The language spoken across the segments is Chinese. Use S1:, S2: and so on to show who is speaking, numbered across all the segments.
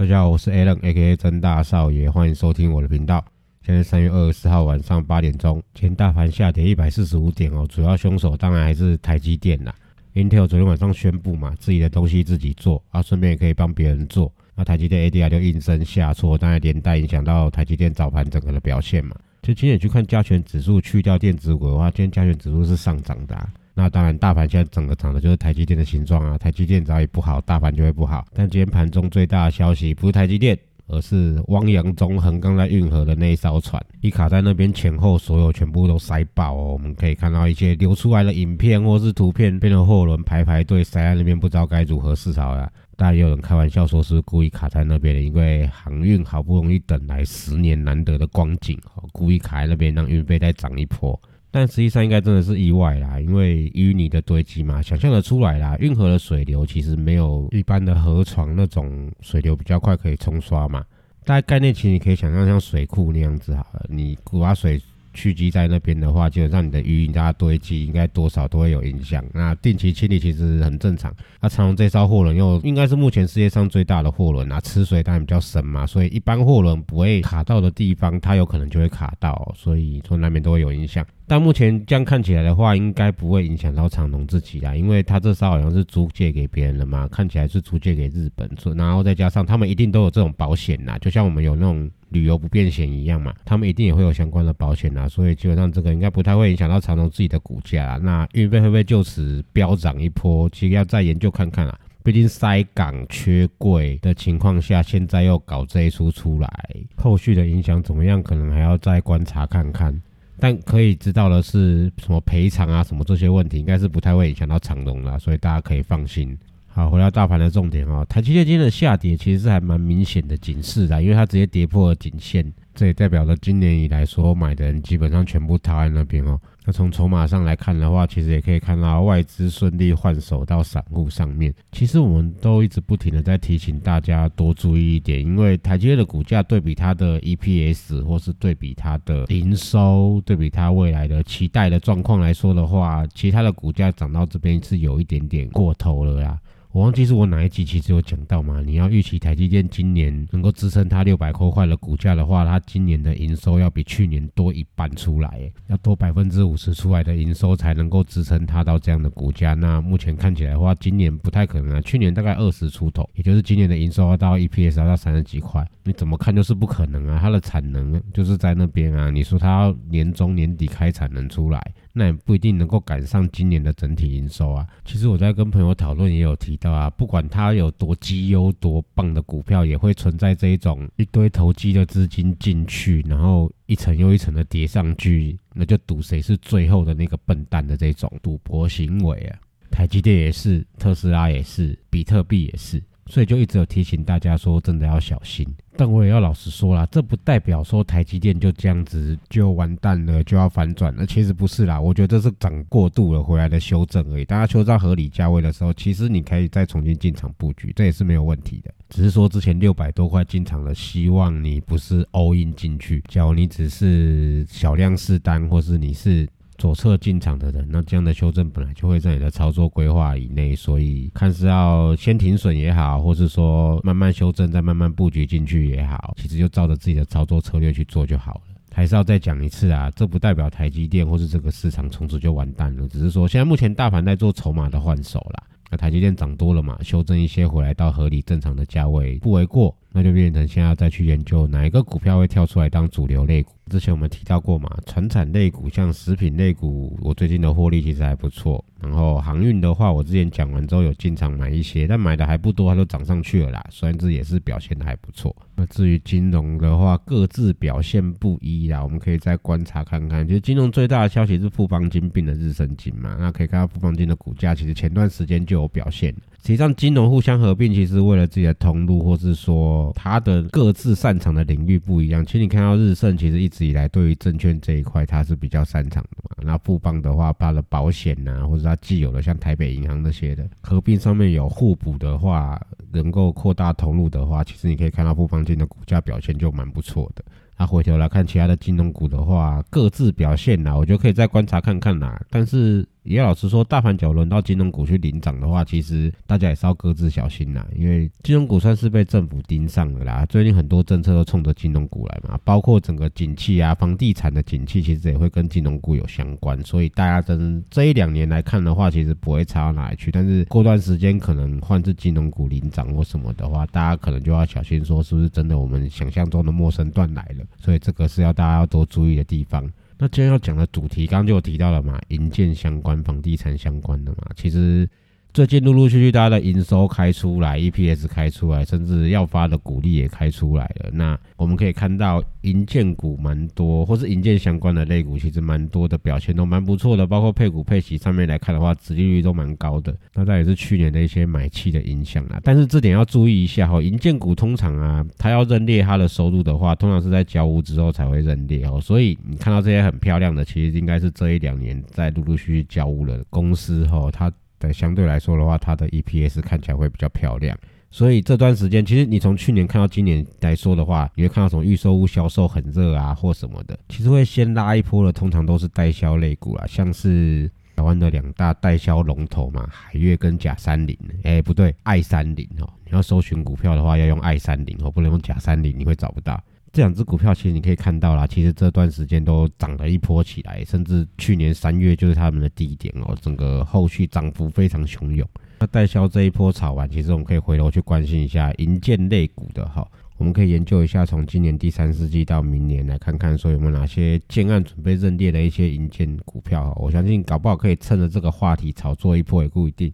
S1: 大家好，我是 Alan，A.K.A 真大少爷，欢迎收听我的频道。现在三月二十四号晚上八点钟，前大盘下跌一百四十五点哦，主要凶手当然还是台积电啦。Intel 昨天晚上宣布嘛，自己的东西自己做啊，顺便也可以帮别人做。那台积电 ADR 就应声下挫，当然连带影响到台积电早盘整个的表现嘛。就今天去看加权指数，去掉电子股的话，今天加权指数是上涨的。那当然，大盘现在整个涨的就是台积电的形状啊。台积电早已不好，大盘就会不好。但今天盘中最大的消息不是台积电，而是汪洋中横刚在运河的那一艘船，一卡在那边前后所有全部都塞爆哦。我们可以看到一些流出来的影片或是图片，变成货轮排排队塞在那边，不知道该如何是好了。当然也有人开玩笑说是故意卡在那边的，因为航运好不容易等来十年难得的光景，故意卡在那边让运费再涨一波。但实际上应该真的是意外啦，因为淤泥的堆积嘛，想象得出来啦。运河的水流其实没有一般的河床那种水流比较快可以冲刷嘛。大概概念其实你可以想象像水库那样子好了，你把水。蓄积在那边的话，基本上你的鱼加堆积，应该多少都会有影响。那定期清理其实很正常。那长荣这艘货轮又应该是目前世界上最大的货轮啊，吃水当然比较深嘛，所以一般货轮不会卡到的地方，它有可能就会卡到，所以从那边都会有影响。但目前这样看起来的话，应该不会影响到长隆自己啦，因为他这艘好像是租借给别人了嘛，看起来是租借给日本，然后再加上他们一定都有这种保险呐，就像我们有那种旅游不便险一样嘛，他们一定也会有相关的保险呐，所以基本上这个应该不太会影响到长隆自己的股价。那运费会不会就此飙涨一波？其实要再研究看看啊，毕竟塞港缺柜的情况下，现在又搞这一出出来，后续的影响怎么样，可能还要再观察看看。但可以知道的是，什么赔偿啊，什么这些问题，应该是不太会影响到长隆了，所以大家可以放心。好，回到大盘的重点哦，台积电今天的下跌其实是还蛮明显的警示的，因为它直接跌破了颈线，这也代表了今年以来所有买的人基本上全部套在那边哦。那从筹码上来看的话，其实也可以看到外资顺利换手到散户上面。其实我们都一直不停的在提醒大家多注意一点，因为台积电的股价对比它的 EPS 或是对比它的营收，对比它未来的期待的状况来说的话，其实它的股价涨到这边是有一点点过头了呀。我忘记是我哪一集其实有讲到嘛？你要预期台积电今年能够支撑它六百块块的股价的话，它今年的营收要比去年多一半出来，要多百分之五十出来的营收才能够支撑它到这样的股价。那目前看起来的话，今年不太可能啊。去年大概二十出头，也就是今年的营收要到 EPS 要到三十几块，你怎么看就是不可能啊。它的产能就是在那边啊，你说它要年中年底开产能出来？那也不一定能够赶上今年的整体营收啊。其实我在跟朋友讨论也有提到啊，不管它有多绩优多棒的股票，也会存在这一种一堆投机的资金进去，然后一层又一层的叠上去，那就赌谁是最后的那个笨蛋的这种赌博行为啊。台积电也是，特斯拉也是，比特币也是。所以就一直有提醒大家说，真的要小心。但我也要老实说啦，这不代表说台积电就这样子就完蛋了，就要反转了。其实不是啦，我觉得这是涨过度了回来的修正而已。大家修到合理价位的时候，其实你可以再重新进场布局，这也是没有问题的。只是说之前六百多块进场了，希望你不是 all in 进去，假如你只是小量试单，或是你是。左侧进场的人，那这样的修正本来就会在你的操作规划以内，所以看是要先停损也好，或是说慢慢修正再慢慢布局进去也好，其实就照着自己的操作策略去做就好了。还是要再讲一次啊，这不代表台积电或是这个市场从此就完蛋了，只是说现在目前大盘在做筹码的换手啦。那台积电涨多了嘛，修正一些回来到合理正常的价位不为过。那就变成现在再去研究哪一个股票会跳出来当主流类股。之前我们提到过嘛，传产类股像食品类股，我最近的获利其实还不错。然后航运的话，我之前讲完之后有进场买一些，但买的还不多，它都涨上去了啦。虽然这也是表现的还不错。那至于金融的话，各自表现不一啦，我们可以再观察看看。其实金融最大的消息是富邦金并的日升金嘛，那可以看到富邦金的股价其实前段时间就有表现。实际上金融互相合并，其实为了自己的通路，或是说它的各自擅长的领域不一样。其实你看到日盛其实一直以来对于证券这一块它是比较擅长的嘛。那富邦的话，它的保险呐，或者它既有的像台北银行那些的合并上面有互补的话，能够扩大通路的话，其实你可以看到富邦金的股价表现就蛮不错的。那回头来看其他的金融股的话，各自表现啦，我觉得可以再观察看看啦。但是也老实说，大盘脚轮到金融股去领涨的话，其实大家也是要各自小心啦。因为金融股算是被政府盯上了啦，最近很多政策都冲着金融股来嘛，包括整个景气啊，房地产的景气其实也会跟金融股有相关。所以大家真这一两年来看的话，其实不会差到哪里去。但是过段时间可能换至金融股领涨或什么的话，大家可能就要小心，说是不是真的我们想象中的陌生段来了。所以这个是要大家要多注意的地方。那今天要讲的主题，刚刚就有提到了嘛，银建相关、房地产相关的嘛，其实。最近陆陆续续，大家的营收开出来，EPS 开出来，甚至要发的股利也开出来了。那我们可以看到，银建股蛮多，或是银建相关的类股，其实蛮多的表现都蛮不错的。包括配股配息上面来看的话，殖利率都蛮高的。那这也是去年的一些买气的影响啦。但是这点要注意一下哈，银建股通常啊，它要认列它的收入的话，通常是在交屋之后才会认列哦。所以你看到这些很漂亮的，其实应该是这一两年在陆陆续续交屋了公司哈，它。对，相对来说的话，它的 EPS 看起来会比较漂亮。所以这段时间，其实你从去年看到今年来说的话，你会看到什么预售屋销售很热啊，或什么的，其实会先拉一波的，通常都是代销类股啊，像是台湾的两大代销龙头嘛，海月跟甲三零。哎，不对，爱三零哦，你要搜寻股票的话，要用爱三零哦，不能用甲三零，你会找不到。这两只股票其实你可以看到啦，其实这段时间都涨了一波起来，甚至去年三月就是他们的低点哦，整个后续涨幅非常汹涌。那代销这一波炒完，其实我们可以回头去关心一下银建类股的哈，我们可以研究一下从今年第三四季到明年来看看说有没有哪些建案准备认列的一些银建股票，我相信搞不好可以趁着这个话题炒作一波也不一定。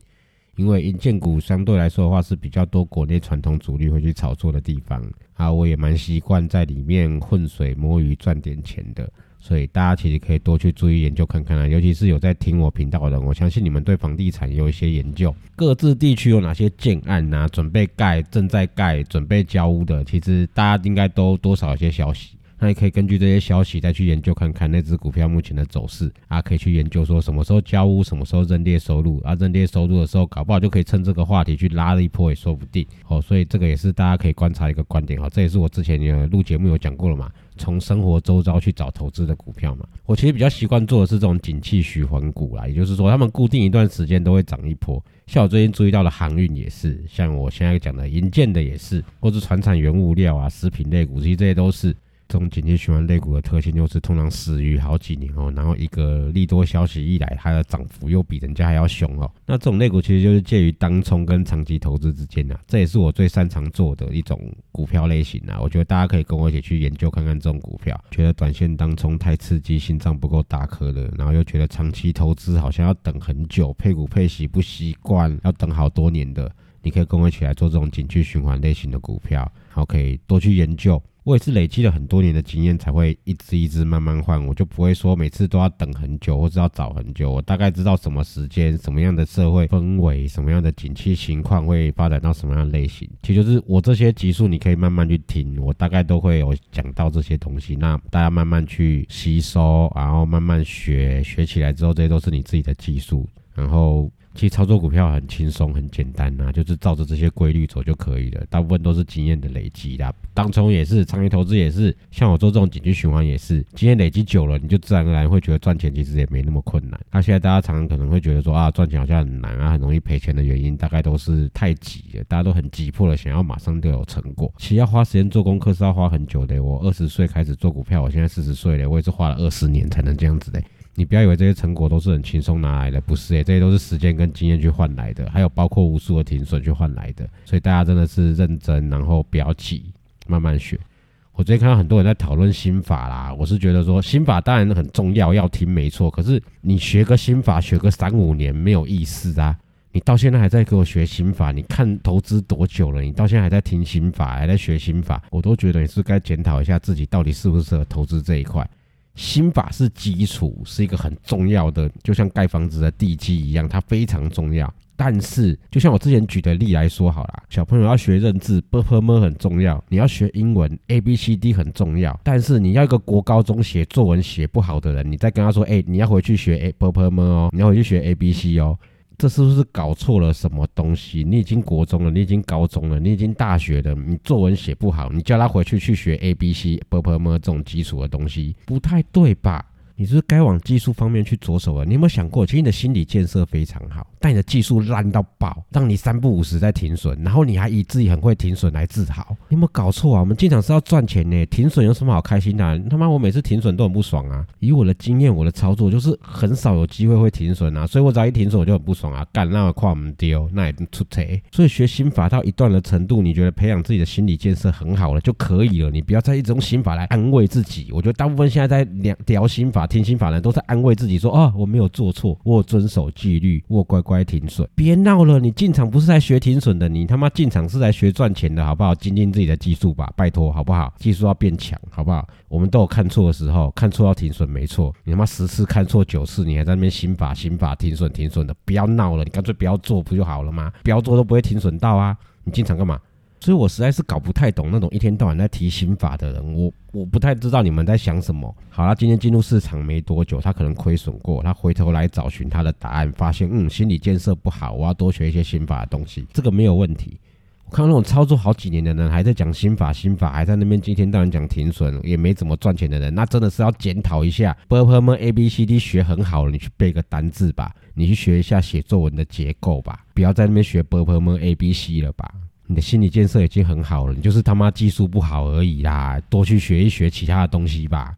S1: 因为银建股相对来说的话是比较多国内传统主力会去炒作的地方。啊，我也蛮习惯在里面混水摸鱼赚点钱的，所以大家其实可以多去注意研究看看啊，尤其是有在听我频道的人，我相信你们对房地产有一些研究，各自地区有哪些建案啊，准备盖、正在盖、准备交屋的，其实大家应该都多少有些消息。那你可以根据这些消息再去研究看看那只股票目前的走势啊，可以去研究说什么时候交屋，什么时候认列收入啊，认列收入的时候，搞不好就可以趁这个话题去拉了一波也说不定哦。所以这个也是大家可以观察一个观点哈，这也是我之前有录节目有讲过了嘛，从生活周遭去找投资的股票嘛。我其实比较习惯做的是这种景气循环股啦，也就是说他们固定一段时间都会涨一波。像我最近注意到的航运也是，像我现在讲的银建的也是，或是船产原物料啊、食品类股，其实这些都是。这种紧急循环类股的特性就是通常死于好几年哦，然后一个利多消息一来，它的涨幅又比人家还要凶哦。那这种类股其实就是介于当冲跟长期投资之间呐，这也是我最擅长做的一种股票类型啊。我觉得大家可以跟我一起去研究看看这种股票，觉得短线当冲太刺激，心脏不够大颗的，然后又觉得长期投资好像要等很久，配股配息不习惯，要等好多年的，你可以跟我一起来做这种紧急循环类型的股票，然后可以多去研究。我也是累积了很多年的经验，才会一支一支慢慢换。我就不会说每次都要等很久，或者要找很久。我大概知道什么时间、什么样的社会氛围、什么样的景气情况会发展到什么样类型。其实就是我这些集数，你可以慢慢去听，我大概都会有讲到这些东西。那大家慢慢去吸收，然后慢慢学，学起来之后，这些都是你自己的技术。然后。其实操作股票很轻松、很简单呐，就是照着这些规律走就可以了。大部分都是经验的累积啦。当冲也是，长期投资也是，像我做这种紧急循环也是，经验累积久了，你就自然而然会觉得赚钱其实也没那么困难。那现在大家常常可能会觉得说啊，赚钱好像很难啊，很容易赔钱的原因，大概都是太急了，大家都很急迫的想要马上就有成果。其实要花时间做功课是要花很久的。我二十岁开始做股票，我现在四十岁了，我也是花了二十年才能这样子的。你不要以为这些成果都是很轻松拿来的，不是诶，这些都是时间跟经验去换来的，还有包括无数的停损去换来的。所以大家真的是认真，然后不要急，慢慢学。我最近看到很多人在讨论心法啦，我是觉得说心法当然很重要，要听没错。可是你学个心法学个三五年没有意思啊！你到现在还在给我学心法，你看投资多久了？你到现在还在听心法，还在学心法，我都觉得你是该检讨一下自己到底适不适合投资这一块。心法是基础，是一个很重要的，就像盖房子的地基一样，它非常重要。但是，就像我之前举的例来说好了，小朋友要学认字，b p m 很重要；你要学英文，a b c d 很重要。但是，你要一个国高中写作文写不好的人，你再跟他说，哎，你要回去学 a b p m 哦，你要回去学 a b c 哦，这是不是搞错了什么东西？你已经国中了，你已经高中了，你已经大学了，你作文写不好，你叫他回去去学 a b c b p m 这种基础的东西，不太对吧？你是该往技术方面去着手了。你有没有想过，其实你的心理建设非常好，但你的技术烂到爆，让你三不五时在停损，然后你还以自己很会停损来自豪。你有没有搞错啊？我们进场是要赚钱呢，停损有什么好开心的？他妈，我每次停损都很不爽啊！以我的经验，我的操作就是很少有机会会停损啊，所以我只要一停损我就很不爽啊！干那么快我们丢，那也出贼。所以学心法到一段的程度，你觉得培养自己的心理建设很好了就可以了，你不要再一直用心法来安慰自己。我觉得大部分现在在聊聊心法。听心法人都在安慰自己说：“哦，我没有做错，我遵守纪律，我乖乖停损。别闹了，你进场不是在学停损的，你他妈进场是来学赚钱的，好不好？精进自己的技术吧，拜托，好不好？技术要变强，好不好？我们都有看错的时候，看错要停损，没错。你他妈十次看错九次，你还在那边心法心法停损停损的，不要闹了，你干脆不要做不就好了吗？不要做都不会停损到啊，你进场干嘛？”所以我实在是搞不太懂那种一天到晚在提心法的人，我我不太知道你们在想什么。好了，今天进入市场没多久，他可能亏损过，他回头来找寻他的答案，发现嗯，心理建设不好，我要多学一些心法的东西，这个没有问题。我看到那种操作好几年的人，还在讲心法，心法还在那边一天到晚讲停损，也没怎么赚钱的人，那真的是要检讨一下。b p m A B C D 学很好了，你去背个单字吧，你去学一下写作文的结构吧，不要在那边学 b p m A B C 了吧。你的心理建设已经很好了，你就是他妈技术不好而已啦！多去学一学其他的东西吧。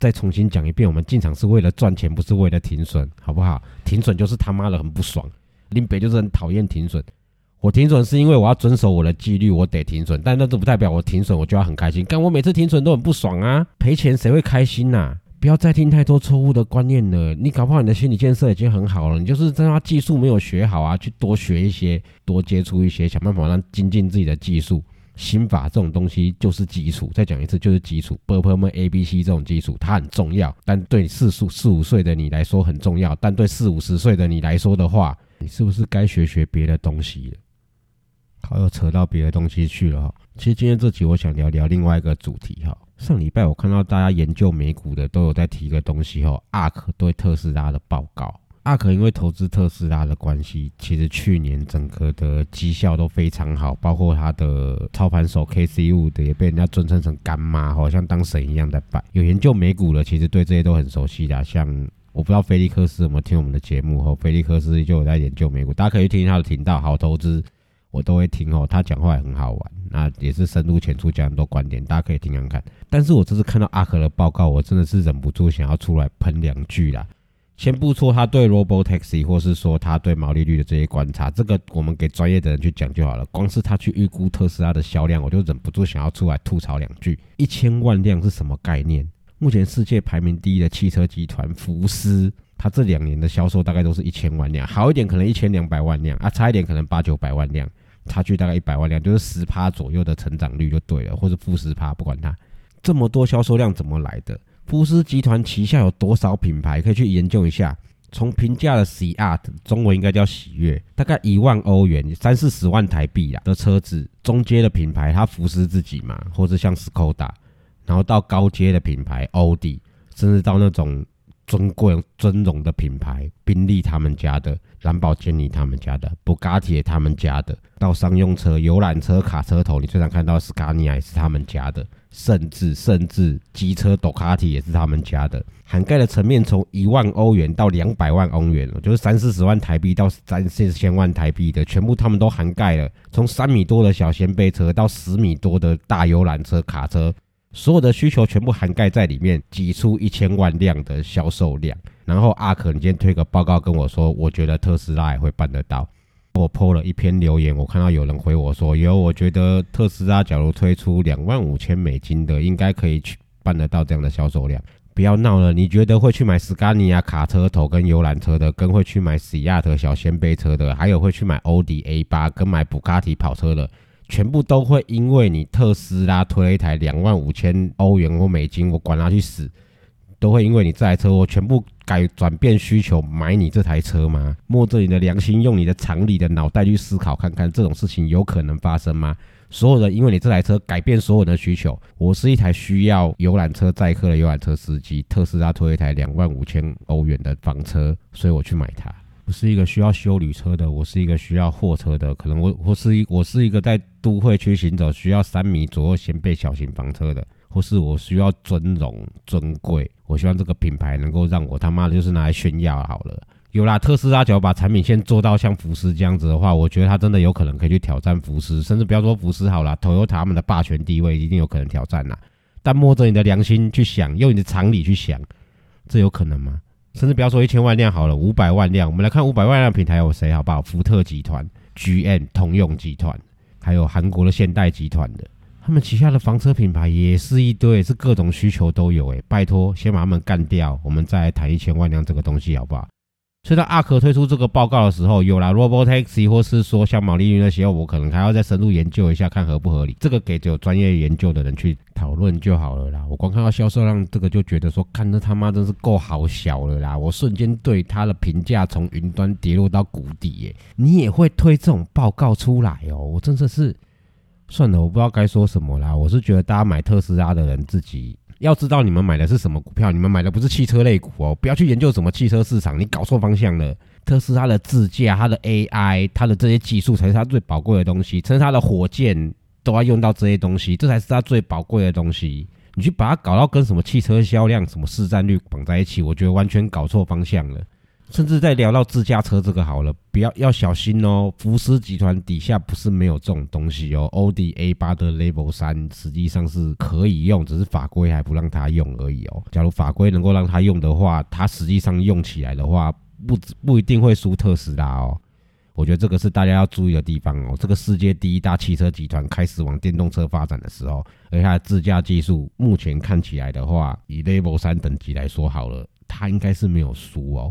S1: 再重新讲一遍，我们进场是为了赚钱，不是为了停损，好不好？停损就是他妈的很不爽。林北就是很讨厌停损。我停损是因为我要遵守我的纪律，我得停损，但那这不代表我停损我就要很开心。但我每次停损都很不爽啊，赔钱谁会开心呐？不要再听太多错误的观念了。你搞不好你的心理建设已经很好了，你就是在他技术没有学好啊，去多学一些，多接触一些，想办法让精进自己的技术。心法这种东西就是基础，再讲一次就是基础。b p m A B C 这种基础它很重要，但对四四四五岁的你来说很重要，但对四五十岁的你来说的话，你是不是该学学别的东西了？又扯到别的东西去了哈。其实今天这集我想聊聊另外一个主题哈。上礼拜我看到大家研究美股的都有在提一个东西哈，ARK 对特斯拉的报告。ARK 因为投资特斯拉的关系，其实去年整个的绩效都非常好，包括他的操盘手 KC 五的也被人家尊称成干妈，好像当神一样在拜。有研究美股的，其实对这些都很熟悉的，像我不知道菲利克斯有没有听我们的节目哈，菲利克斯就有在研究美股，大家可以听他的频道，好投资。我都会听哦，他讲话也很好玩，那也是深入浅出讲很多观点，大家可以听看看。但是我这次看到阿克的报告，我真的是忍不住想要出来喷两句啦。先不说他对 Robotaxi 或是说他对毛利率的这些观察，这个我们给专业的人去讲就好了。光是他去预估特斯拉的销量，我就忍不住想要出来吐槽两句。一千万辆是什么概念？目前世界排名第一的汽车集团福斯。它这两年的销售大概都是一千万辆，好一点可能一千两百万辆啊，差一点可能八九百万辆，差距大概一百万辆，就是十趴左右的成长率就对了，或者负十趴，不管它。这么多销售量怎么来的？福斯集团旗下有多少品牌？可以去研究一下。从平价的 Cart，中文应该叫喜悦，大概一万欧元，三四十万台币啊的车子，中阶的品牌它福斯自己嘛，或者像斯柯达，然后到高阶的品牌奥迪，甚至到那种。尊贵尊荣的品牌，宾利他们家的，兰博基尼他们家的，布加迪他们家的，到商用车、游览车、卡车头，你最常看到斯卡尼亚也是他们家的，甚至甚至机车斗卡提也是他们家的，涵盖的层面从一万欧元到两百万欧元，就是三四十万台币到三四千万台币的，全部他们都涵盖了。从三米多的小掀背车到十米多的大游览车、卡车。所有的需求全部涵盖在里面，挤出一千万辆的销售量。然后阿可，你今天推个报告跟我说，我觉得特斯拉也会办得到。我 po 了一篇留言，我看到有人回我说，有，我觉得特斯拉假如推出两万五千美金的，应该可以去办得到这样的销售量。不要闹了，你觉得会去买斯卡尼亚卡车头跟游览车的，跟会去买喜亚特小掀背车的，还有会去买欧迪 A 八跟买布卡迪跑车的，全部都会因为你特斯拉推了一台两万五千欧元或美金，我管他去死。都会因为你这台车，我全部改转变需求买你这台车吗？摸着你的良心，用你的常理的脑袋去思考看看，这种事情有可能发生吗？所有人因为你这台车改变所有的需求。我是一台需要游览车载客的游览车司机，特斯拉推一台两万五千欧元的房车，所以我去买它。我是一个需要修旅车的，我是一个需要货车的，可能我我是一我是一个在都会区行走需要三米左右掀背小型房车的。或是我需要尊荣尊贵，我希望这个品牌能够让我他妈的就是拿来炫耀好了。有啦，特斯拉只要把产品线做到像福斯这样子的话，我觉得它真的有可能可以去挑战福斯，甚至不要说福斯好了，Toyota 他们的霸权地位一定有可能挑战呐。但摸着你的良心去想，用你的常理去想，这有可能吗？甚至不要说一千万辆好了，五百万辆，我们来看五百万辆品牌有谁好不好？福特集团、GM、通用集团，还有韩国的现代集团的。他们旗下的房车品牌也是一堆，是各种需求都有诶，拜托，先把他们干掉，我们再来谈一千万辆这个东西好不好？所以当阿克推出这个报告的时候，有了 Robotaxi 或是说像毛利率那些，我可能还要再深入研究一下，看合不合理。这个给有专业研究的人去讨论就好了啦。我光看到销售量这个就觉得说，看这他妈真是够好小了啦！我瞬间对他的评价从云端跌落到谷底耶。你也会推这种报告出来哦？我真的是。算了，我不知道该说什么啦。我是觉得大家买特斯拉的人自己要知道，你们买的是什么股票，你们买的不是汽车类股哦。不要去研究什么汽车市场，你搞错方向了。特斯拉的自驾、它的 AI、它的这些技术才是它最宝贵的东西，甚至它的火箭都要用到这些东西，这才是它最宝贵的东西。你去把它搞到跟什么汽车销量、什么市占率绑在一起，我觉得完全搞错方向了。甚至在聊到自驾车这个好了，不要要小心哦。福斯集团底下不是没有这种东西哦。奥迪 A 八的 Level 三实际上是可以用，只是法规还不让它用而已哦。假如法规能够让它用的话，它实际上用起来的话，不不一定会输特斯拉哦。我觉得这个是大家要注意的地方哦。这个世界第一大汽车集团开始往电动车发展的时候，而它的自驾技术目前看起来的话，以 Level 三等级来说好了，它应该是没有输哦。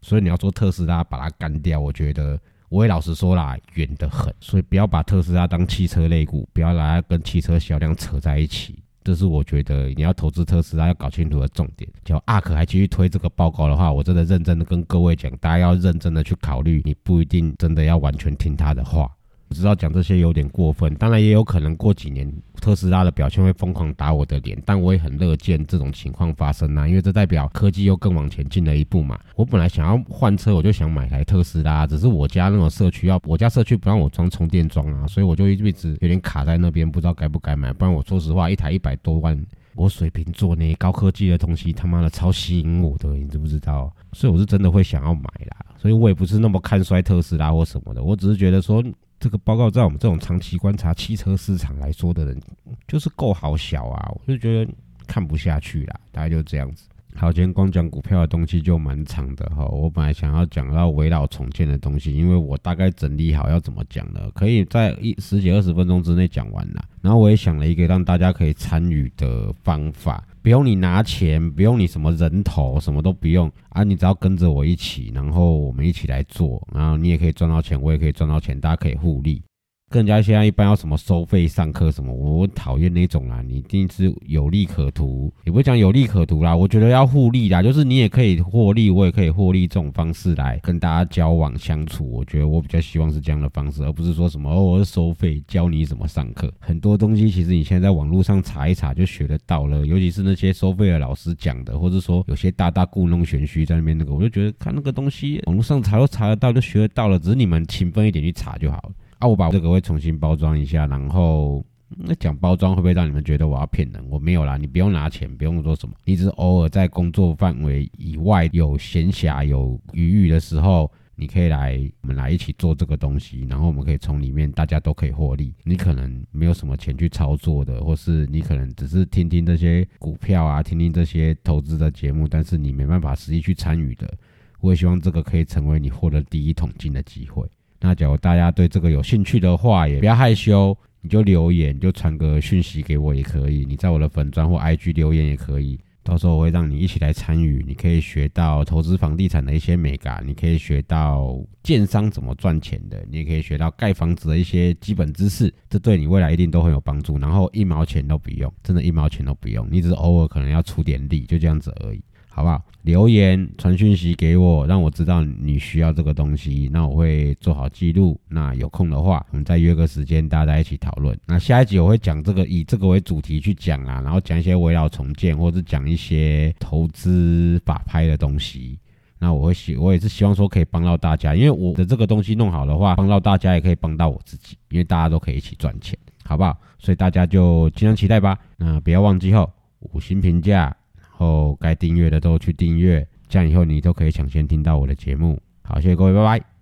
S1: 所以你要做特斯拉把它干掉，我觉得我也老实说啦，远得很。所以不要把特斯拉当汽车类股，不要把它跟汽车销量扯在一起。这是我觉得你要投资特斯拉要搞清楚的重点。叫阿可还继续推这个报告的话，我真的认真的跟各位讲，大家要认真的去考虑，你不一定真的要完全听他的话。我知道讲这些有点过分，当然也有可能过几年特斯拉的表现会疯狂打我的脸，但我也很乐见这种情况发生啊，因为这代表科技又更往前进了一步嘛。我本来想要换车，我就想买台特斯拉，只是我家那种社区要我家社区不让我装充电桩啊，所以我就一直有点卡在那边，不知道该不该买。不然我说实话，一台一百多万，我水瓶座那些高科技的东西，他妈的超吸引我的，你知不知道？所以我是真的会想要买啦，所以我也不是那么看衰特斯拉或什么的，我只是觉得说。这个报告在我们这种长期观察汽车市场来说的人，就是够好小啊，我就觉得看不下去啦，大概就是这样子。好，今天光讲股票的东西就蛮长的哈。我本来想要讲到围绕重建的东西，因为我大概整理好要怎么讲了，可以在一十几二十分钟之内讲完啦。然后我也想了一个让大家可以参与的方法，不用你拿钱，不用你什么人头，什么都不用啊，你只要跟着我一起，然后我们一起来做，然后你也可以赚到钱，我也可以赚到钱，大家可以互利。跟人家现在一般要什么收费上课什么，我讨厌那种啦。你一定是有利可图，也不讲有利可图啦。我觉得要互利啦，就是你也可以获利，我也可以获利，这种方式来跟大家交往相处。我觉得我比较希望是这样的方式，而不是说什么哦，我是收费教你怎么上课。很多东西其实你现在在网络上查一查就学得到了，尤其是那些收费的老师讲的，或者说有些大大故弄玄虚在那边那个，我就觉得看那个东西网络上查都查得到，就学得到了，只是你们勤奋一点去查就好了。啊，我把这个会重新包装一下，然后那讲包装会不会让你们觉得我要骗人？我没有啦，你不用拿钱，不用说什么，你只是偶尔在工作范围以外有闲暇有余裕的时候，你可以来，我们来一起做这个东西，然后我们可以从里面大家都可以获利。你可能没有什么钱去操作的，或是你可能只是听听这些股票啊，听听这些投资的节目，但是你没办法实际去参与的。我也希望这个可以成为你获得第一桶金的机会。那假如大家对这个有兴趣的话，也不要害羞，你就留言，就传个讯息给我也可以。你在我的粉砖或 IG 留言也可以，到时候我会让你一起来参与。你可以学到投资房地产的一些美感，你可以学到建商怎么赚钱的，你也可以学到盖房子的一些基本知识，这对你未来一定都很有帮助。然后一毛钱都不用，真的，一毛钱都不用，你只是偶尔可能要出点力，就这样子而已。好不好？留言传讯息给我，让我知道你需要这个东西，那我会做好记录。那有空的话，我们再约个时间，大家一起讨论。那下一集我会讲这个，以这个为主题去讲啊，然后讲一些围绕重建，或者讲一些投资法拍的东西。那我会希，我也是希望说可以帮到大家，因为我的这个东西弄好的话，帮到大家也可以帮到我自己，因为大家都可以一起赚钱，好不好？所以大家就尽量期待吧。那不要忘记后五星评价。后该订阅的都去订阅，这样以后你都可以抢先听到我的节目。好，谢谢各位，拜拜。